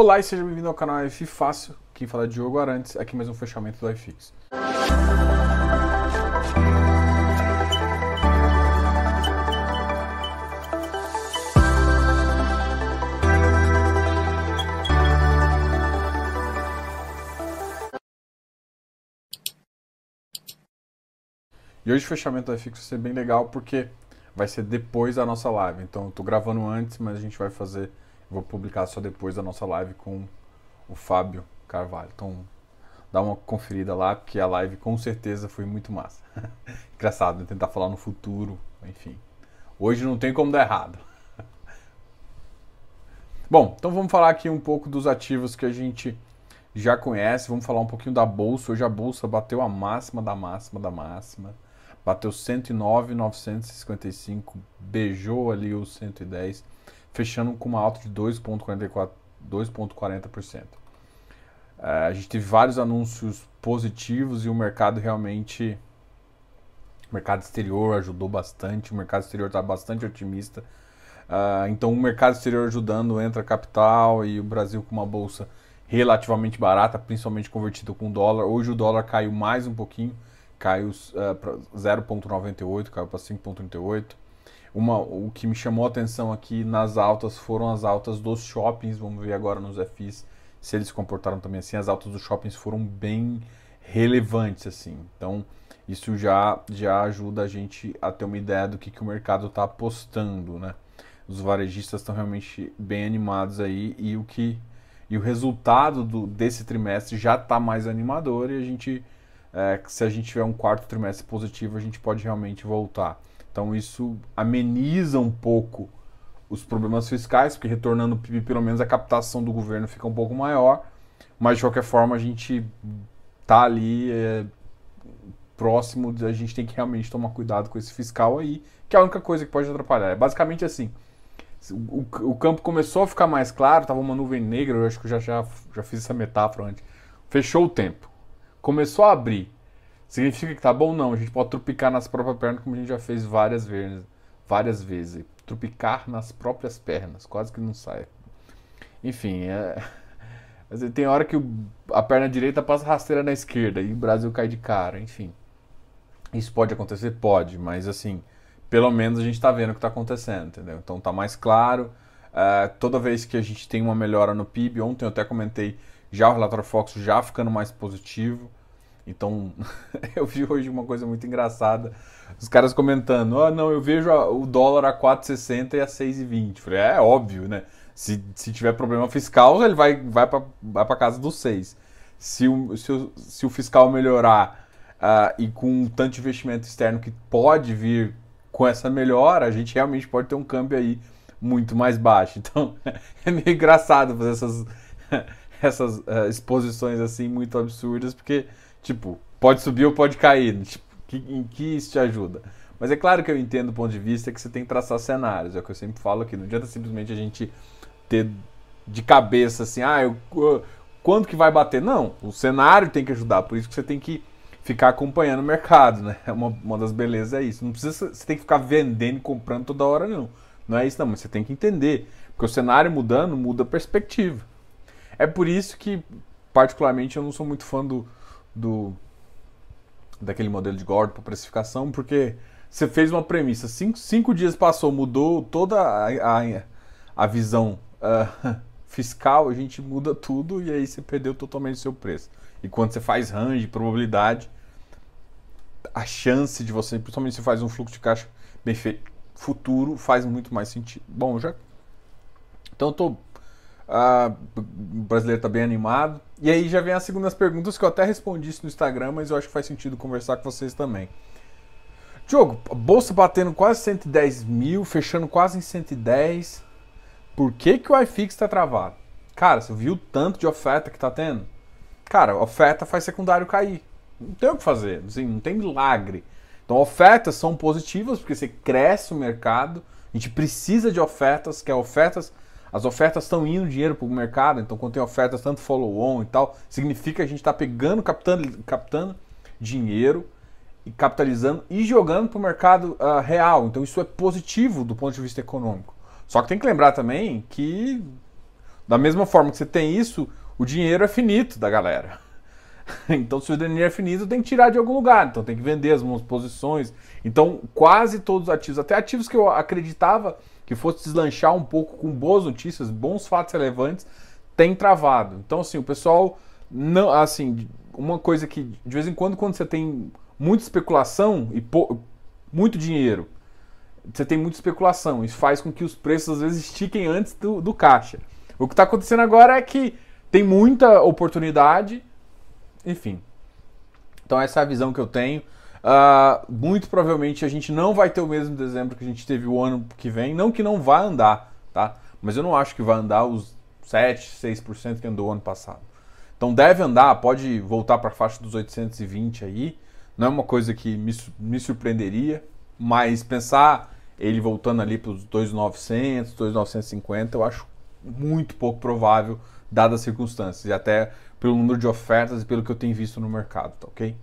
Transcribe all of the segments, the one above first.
Olá e seja bem-vindo ao canal F Fácil. Quem fala é Diogo Arantes, aqui mais um fechamento do iFix. E hoje o fechamento do iFix vai ser bem legal porque vai ser depois da nossa live. Então eu tô gravando antes, mas a gente vai fazer Vou publicar só depois da nossa live com o Fábio Carvalho. Então, dá uma conferida lá, porque a live com certeza foi muito massa. Engraçado, né? tentar falar no futuro, enfim. Hoje não tem como dar errado. Bom, então vamos falar aqui um pouco dos ativos que a gente já conhece. Vamos falar um pouquinho da bolsa. Hoje a bolsa bateu a máxima da máxima da máxima. Bateu 109,955, beijou ali os 110 fechando com uma alta de 2,40%. É, a gente teve vários anúncios positivos e o mercado realmente. O mercado exterior ajudou bastante, o mercado exterior está bastante otimista. Uh, então, o mercado exterior ajudando, entra capital e o Brasil com uma bolsa relativamente barata, principalmente convertida com dólar. Hoje o dólar caiu mais um pouquinho, caiu uh, para 0,98, caiu para 5,38. Uma, o que me chamou a atenção aqui nas altas foram as altas dos shoppings. Vamos ver agora nos FIs se eles comportaram também assim. As altas dos shoppings foram bem relevantes assim. Então isso já, já ajuda a gente a ter uma ideia do que, que o mercado está apostando, né? Os varejistas estão realmente bem animados aí e o que e o resultado do, desse trimestre já está mais animador e a gente é, se a gente tiver um quarto trimestre positivo a gente pode realmente voltar. Então isso ameniza um pouco os problemas fiscais, porque retornando o PIB, pelo menos a captação do governo fica um pouco maior, mas de qualquer forma a gente tá ali é, próximo, a gente tem que realmente tomar cuidado com esse fiscal aí, que é a única coisa que pode atrapalhar. É basicamente assim, o, o campo começou a ficar mais claro, tava uma nuvem negra, eu acho que eu já, já, já fiz essa metáfora antes. Fechou o tempo. Começou a abrir. Significa que tá bom? Não, a gente pode trupicar nas próprias pernas, como a gente já fez várias vezes. Várias vezes. Trupicar nas próprias pernas, quase que não sai. Enfim, é... tem hora que a perna direita passa rasteira na esquerda e o Brasil cai de cara, enfim. Isso pode acontecer? Pode, mas assim, pelo menos a gente está vendo o que está acontecendo, entendeu? Então tá mais claro. Uh, toda vez que a gente tem uma melhora no PIB, ontem eu até comentei já o relatório Fox já ficando mais positivo. Então, eu vi hoje uma coisa muito engraçada. Os caras comentando: ah, não, eu vejo o dólar a 4,60 e a 6,20. Falei: é, óbvio, né? Se, se tiver problema fiscal, ele vai, vai para vai casa dos 6. Se o, se, o, se o fiscal melhorar uh, e com tanto investimento externo que pode vir com essa melhora, a gente realmente pode ter um câmbio aí muito mais baixo. Então, é meio engraçado fazer essas, essas uh, exposições assim muito absurdas, porque Tipo, pode subir ou pode cair. Tipo, que, em que isso te ajuda? Mas é claro que eu entendo o ponto de vista que você tem que traçar cenários. É o que eu sempre falo aqui. Não adianta simplesmente a gente ter de cabeça assim, ah, eu, quando que vai bater? Não, o cenário tem que ajudar. Por isso que você tem que ficar acompanhando o mercado, né? É uma, uma das belezas é isso. Não precisa, você tem que ficar vendendo e comprando toda hora, não. Não é isso, não. Mas você tem que entender. Porque o cenário mudando, muda a perspectiva. É por isso que, particularmente, eu não sou muito fã do, do daquele modelo de Gordon para precificação, porque você fez uma premissa, cinco, cinco dias passou, mudou toda a, a, a visão uh, fiscal, a gente muda tudo e aí você perdeu totalmente o seu preço. E quando você faz range, probabilidade, a chance de você, principalmente se faz um fluxo de caixa bem feito, futuro, faz muito mais sentido. Bom, já. Então eu tô ah, o brasileiro está bem animado. E aí já vem as segundas perguntas que eu até respondi isso no Instagram, mas eu acho que faz sentido conversar com vocês também. Diogo, bolsa batendo quase 110 mil, fechando quase em 110. Por que, que o iFix está travado? Cara, você viu o tanto de oferta que está tendo? Cara, oferta faz secundário cair. Não tem o que fazer, assim, não tem milagre. Então, ofertas são positivas porque você cresce o mercado. A gente precisa de ofertas, que é ofertas as ofertas estão indo dinheiro para o mercado, então quando tem ofertas tanto follow-on e tal, significa que a gente está pegando, captando, captando dinheiro e capitalizando e jogando para o mercado uh, real. Então isso é positivo do ponto de vista econômico. Só que tem que lembrar também que Da mesma forma que você tem isso, o dinheiro é finito da galera. Então, se o dinheiro é finito, tem que tirar de algum lugar. Então, tem que vender as posições. Então, quase todos os ativos, até ativos que eu acreditava que fosse deslanchar um pouco com boas notícias, bons fatos relevantes, tem travado. Então, assim, o pessoal não, assim, uma coisa que de vez em quando, quando você tem muita especulação e muito dinheiro, você tem muita especulação. Isso faz com que os preços às vezes estiquem antes do, do caixa. O que está acontecendo agora é que tem muita oportunidade, enfim. Então essa é a visão que eu tenho. Uh, muito provavelmente a gente não vai ter o mesmo dezembro que a gente teve o ano que vem. Não que não vá andar, tá? Mas eu não acho que vai andar os 7, 6% que andou ano passado. Então deve andar, pode voltar para a faixa dos 820 aí. Não é uma coisa que me, me surpreenderia, mas pensar ele voltando ali para os 2,900, 2,950, eu acho muito pouco provável, dadas as circunstâncias, e até pelo número de ofertas e pelo que eu tenho visto no mercado, tá ok?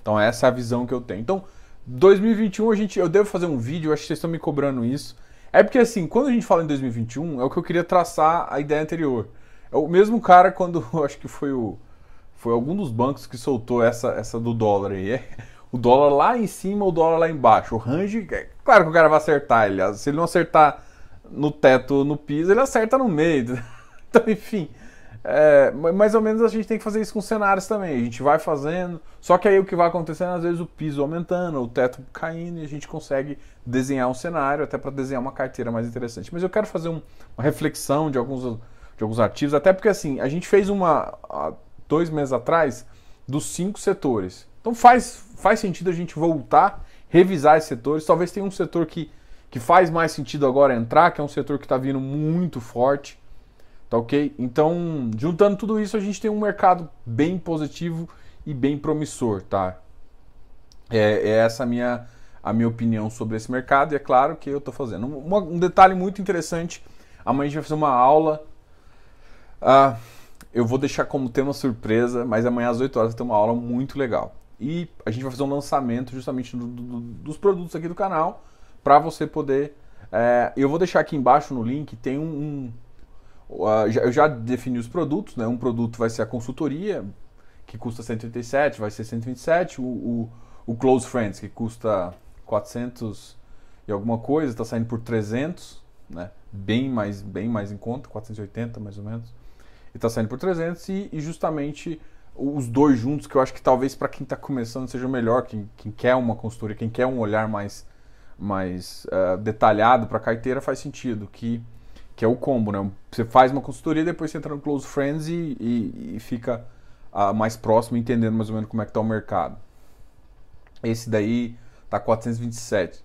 Então essa é a visão que eu tenho. Então, 2021 a gente, eu devo fazer um vídeo, acho que vocês estão me cobrando isso. É porque assim, quando a gente fala em 2021, é o que eu queria traçar a ideia anterior. É o mesmo cara quando, acho que foi o foi algum dos bancos que soltou essa essa do dólar aí. É, o dólar lá em cima, o dólar lá embaixo. O range, é claro que o cara vai acertar, ele, se ele não acertar no teto, no piso, ele acerta no meio. Então, enfim, é, mais ou menos a gente tem que fazer isso com cenários também. A gente vai fazendo, só que aí o que vai acontecendo, às vezes o piso aumentando, o teto caindo e a gente consegue desenhar um cenário até para desenhar uma carteira mais interessante. Mas eu quero fazer um, uma reflexão de alguns, de alguns ativos, até porque assim, a gente fez uma há dois meses atrás dos cinco setores. Então faz, faz sentido a gente voltar, revisar esses setores. Talvez tenha um setor que que faz mais sentido agora entrar, que é um setor que está vindo muito forte, tá ok? Então, juntando tudo isso, a gente tem um mercado bem positivo e bem promissor, tá? É, é essa a minha, a minha opinião sobre esse mercado e é claro que eu estou fazendo. Um, um, detalhe muito interessante, amanhã a gente vai fazer uma aula, uh, eu vou deixar como tema surpresa, mas amanhã às 8 horas vai ter uma aula muito legal. E a gente vai fazer um lançamento justamente do, do, dos produtos aqui do canal, para você poder. É, eu vou deixar aqui embaixo no link, tem um. um eu já defini os produtos, né? Um produto vai ser a consultoria, que custa 187, vai ser 127. O, o, o Close Friends, que custa 400 e alguma coisa, está saindo por 300, né? Bem mais, bem mais em conta, 480 mais ou menos. E está saindo por 300 e, e, justamente os dois juntos, que eu acho que talvez para quem está começando seja melhor, quem, quem quer uma consultoria, quem quer um olhar mais mais uh, detalhado para a carteira faz sentido, que, que é o combo, né? Você faz uma consultoria, depois você entra no Close Friends e, e, e fica uh, mais próximo, entendendo mais ou menos como é que está o mercado. Esse daí tá 427,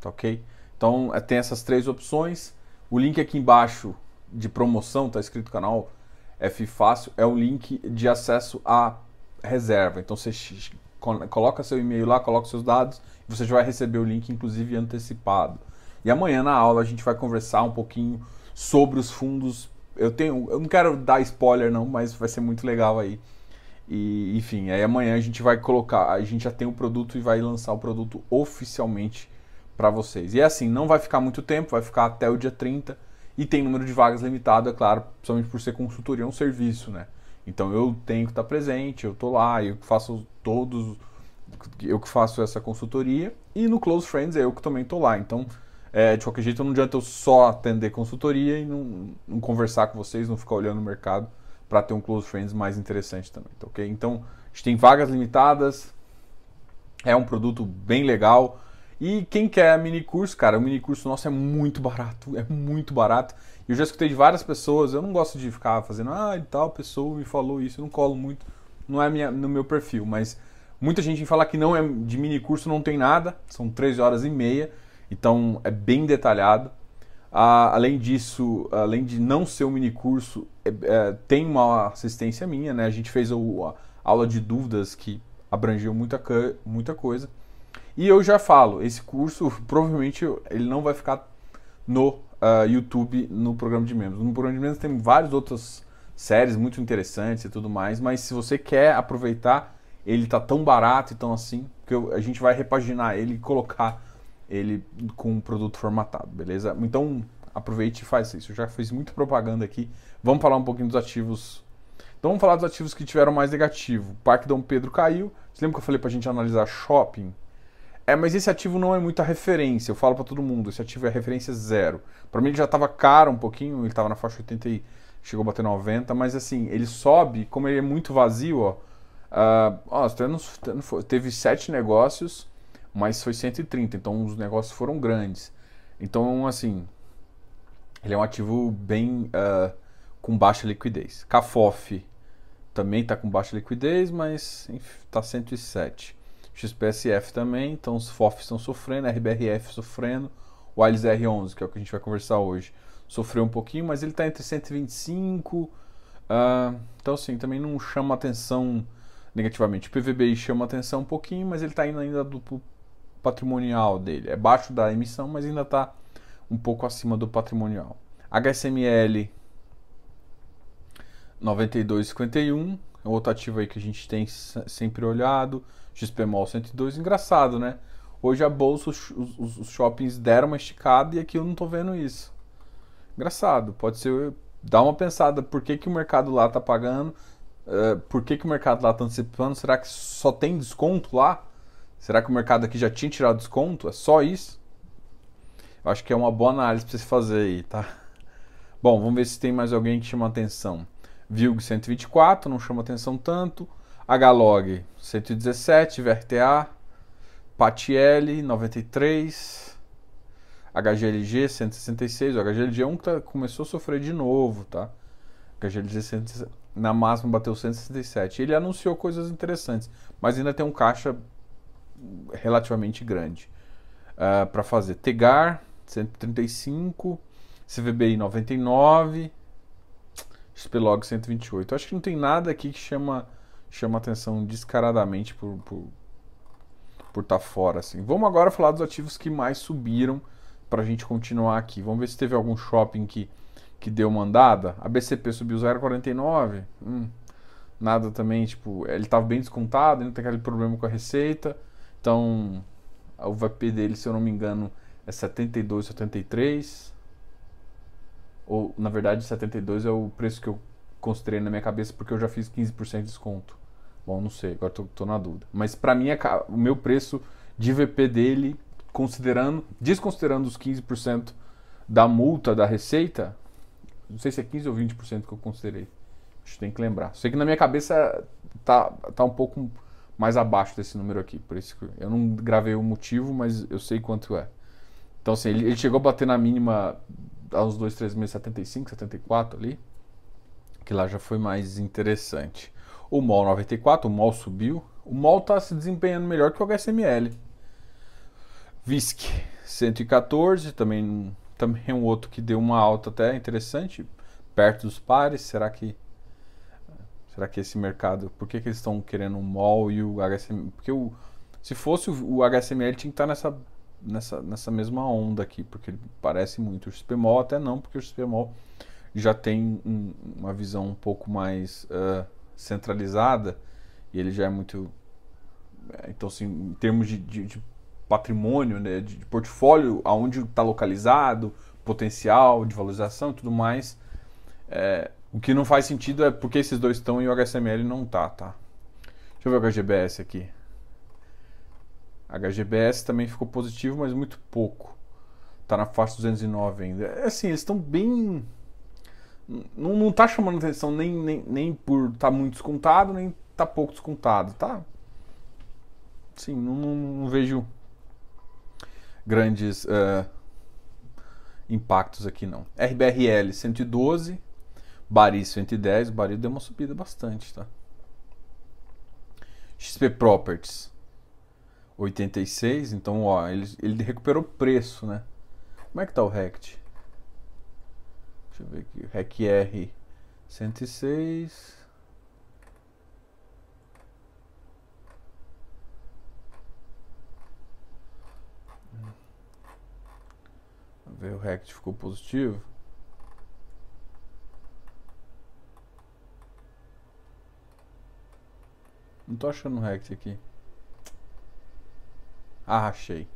tá ok? Então é, tem essas três opções. O link aqui embaixo de promoção, tá escrito canal F Fácil, é o link de acesso à reserva. Então você coloca seu e-mail lá, coloca seus dados você já vai receber o link, inclusive antecipado. E amanhã na aula a gente vai conversar um pouquinho sobre os fundos. Eu tenho, eu não quero dar spoiler não, mas vai ser muito legal aí. E enfim, aí amanhã a gente vai colocar, a gente já tem o produto e vai lançar o produto oficialmente para vocês. E é assim, não vai ficar muito tempo, vai ficar até o dia 30 e tem número de vagas limitado, é claro, principalmente por ser consultoria, é um serviço, né? Então eu tenho que estar presente, eu tô lá, eu faço todos eu que faço essa consultoria, e no Close Friends é eu que também estou lá. Então, é, de qualquer jeito, não adianta eu só atender consultoria e não, não conversar com vocês, não ficar olhando o mercado para ter um Close Friends mais interessante também, tá ok? Então, a gente tem vagas limitadas, é um produto bem legal. E quem quer mini curso, cara, o mini curso nosso é muito barato, é muito barato. Eu já escutei de várias pessoas, eu não gosto de ficar fazendo, ah, e tal pessoa me falou isso, eu não colo muito, não é minha, no meu perfil, mas Muita gente fala que não é de mini curso, não tem nada, são 13 horas e meia, então é bem detalhado. Ah, além disso, além de não ser um mini curso, é, é, tem uma assistência minha, né? A gente fez o, a aula de dúvidas que abrangeu muita, muita coisa. E eu já falo, esse curso provavelmente ele não vai ficar no uh, YouTube, no programa de membros. No programa de membros tem várias outras séries muito interessantes e tudo mais, mas se você quer aproveitar ele tá tão barato e tão assim, que eu, a gente vai repaginar ele e colocar ele com um produto formatado, beleza? Então, aproveite e faz isso. Eu já fiz muita propaganda aqui. Vamos falar um pouquinho dos ativos. Então vamos falar dos ativos que tiveram mais negativo. O Parque Dom Pedro caiu. Você lembra que eu falei pra gente analisar shopping? É, mas esse ativo não é muita referência. Eu falo para todo mundo, esse ativo é referência zero. Para mim ele já estava caro um pouquinho, ele estava na faixa 80 e chegou a bater 90, mas assim, ele sobe, como ele é muito vazio, ó. Uh, ó teve sete negócios, mas foi 130, então os negócios foram grandes. Então, assim, ele é um ativo bem uh, com baixa liquidez. Cafof também está com baixa liquidez, mas está 107. XPSF também, então os FOF estão sofrendo, RBRF sofrendo, o AILS R11, que é o que a gente vai conversar hoje, sofreu um pouquinho, mas ele está entre 125, uh, então assim, também não chama atenção negativamente. O PVBI chama atenção um pouquinho, mas ele está indo ainda do patrimonial dele, é baixo da emissão, mas ainda está um pouco acima do patrimonial. HSML 92,51, é outro ativo aí que a gente tem sempre olhado. XPMOL 102, engraçado, né? Hoje a bolsa, os, os, os, shoppings deram uma esticada e aqui eu não tô vendo isso. Engraçado, pode ser. Dá uma pensada, por que, que o mercado lá tá pagando? Uh, por que, que o mercado lá tá antecipando? Será que só tem desconto lá? Será que o mercado aqui já tinha tirado desconto? É só isso? Eu acho que é uma boa análise para você fazer aí, tá? Bom, vamos ver se tem mais alguém que chama atenção. VILG 124, não chama atenção tanto. HLOG 117, VRTA, PATL 93, HGLG 166. O HGLG é um que tá, começou a sofrer de novo, tá? HGLG 100, na máxima bateu 167. Ele anunciou coisas interessantes, mas ainda tem um caixa relativamente grande uh, para fazer. Tegar 135, CVBI 99, XPlog 128. Acho que não tem nada aqui que chama chama atenção descaradamente por por por estar tá fora assim. Vamos agora falar dos ativos que mais subiram para a gente continuar aqui. Vamos ver se teve algum shopping que que deu mandada. A BCP subiu 0,49. Hum, nada também, tipo, ele estava bem descontado, não tem aquele problema com a receita. Então, o VP dele, se eu não me engano, é 72, 73. Ou, na verdade, 72 é o preço que eu considerei na minha cabeça porque eu já fiz 15% de desconto. Bom, não sei, agora tô na dúvida. Mas para mim, é, o meu preço de VP dele, considerando, desconsiderando os 15% da multa da receita, não sei se é 15 ou 20% que eu considerei. Acho que tem que lembrar. Sei que na minha cabeça tá, tá um pouco mais abaixo desse número aqui. Por isso que eu não gravei o motivo, mas eu sei quanto é. Então, assim, ele, ele chegou a bater na mínima há uns 2, 3 meses, 75, 74 ali que lá já foi mais interessante. O MOL 94, o MOL subiu. O MOL está se desempenhando melhor que o HSML. VISC 114, também, também é um outro que deu uma alta até interessante, perto dos pares. Será que será que esse mercado, por que, que eles estão querendo o MOL e o HSML? Porque o, se fosse o, o HSML tinha que estar tá nessa, nessa, nessa mesma onda aqui, porque ele parece muito. O XPMOL até não, porque o XPMOL já tem um, uma visão um pouco mais uh, centralizada e ele já é muito. É, então, assim, em termos de, de, de patrimônio, né, de, de portfólio, aonde está localizado, potencial de valorização e tudo mais, é, o que não faz sentido é porque esses dois estão e o HSML não tá, tá? Deixa eu ver o HGBS aqui. HGBS também ficou positivo, mas muito pouco. Tá na faixa 209 ainda. É assim, eles estão bem não, não tá chamando atenção nem, nem, nem por tá muito descontado, nem tá pouco descontado, tá? Sim, não, não, não vejo grandes uh, impactos aqui não. RBRL 112, Bari 110, o Bari deu uma subida bastante, tá? XP Properties 86, então ó, ele, ele recuperou preço, né? Como é que tá o Rect? Deixa eu ver aqui. REC R 106. Vamos ver o RECT ficou positivo. Não tô achando o RECT aqui. Ah, achei.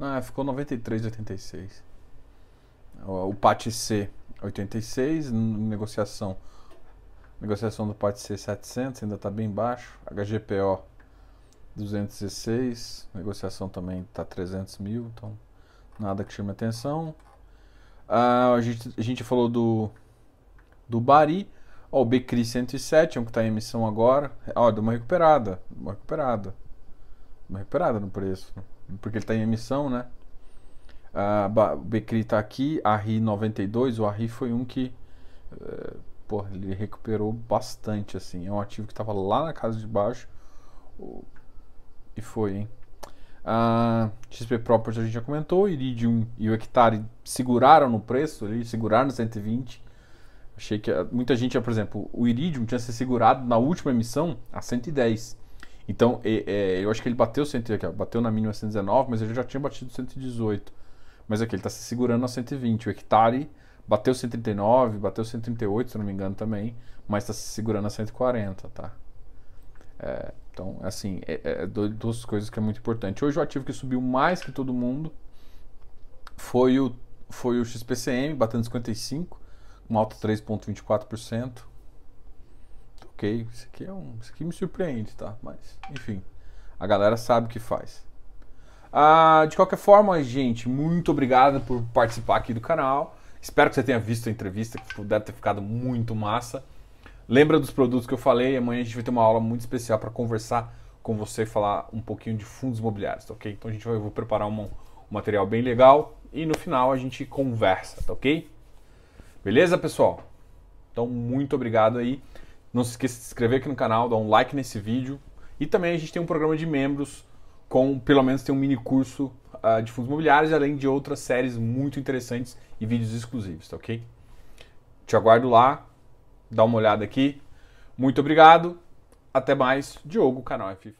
Ah, ficou 93,86. O PAT C 86, negociação. Negociação do PAT C 700, ainda está bem baixo. HGPO 216, negociação também está 300 mil, então nada que chame atenção. Ah, a, gente, a gente falou do, do Bari. Ó, o Becri 107 é um que está em emissão agora. Ó, deu uma recuperada. Uma recuperada. Uma recuperada no preço. Porque ele está em emissão, né? Ah, o Becri está aqui. A RI 92. O RI foi um que. Uh, pô, ele recuperou bastante, assim. É um ativo que estava lá na casa de baixo. E foi, hein? A XP Properties a gente já comentou, Iridium e o Hectare seguraram no preço, ali, seguraram no 120. Achei que muita gente, por exemplo, o Iridium tinha sido segurado na última emissão a 110. Então, é, é, eu acho que ele bateu, 100, bateu na mínima 119, mas ele já tinha batido 118. Mas aqui ele está se segurando a 120. O Hectare bateu 139, bateu 138, se não me engano também, mas está se segurando a 140, tá? É, então, assim, é, é duas coisas que é muito importante. Hoje o ativo que subiu mais que todo mundo foi o, foi o XPCM, batendo 55, uma alta 3,24%. Ok, isso aqui, é um, isso aqui me surpreende, tá? Mas, enfim, a galera sabe o que faz. Ah, de qualquer forma, gente, muito obrigado por participar aqui do canal. Espero que você tenha visto a entrevista, que deve ter ficado muito massa. Lembra dos produtos que eu falei? Amanhã a gente vai ter uma aula muito especial para conversar com você e falar um pouquinho de fundos imobiliários, tá ok? Então a gente vai, eu vou preparar um, um material bem legal e no final a gente conversa, tá ok? Beleza, pessoal? Então, muito obrigado aí. Não se esqueça de se inscrever aqui no canal, dar um like nesse vídeo. E também a gente tem um programa de membros com, pelo menos, tem um mini curso uh, de fundos imobiliários, além de outras séries muito interessantes e vídeos exclusivos, tá ok? Te aguardo lá dá uma olhada aqui. Muito obrigado. Até mais. Diogo, canal F.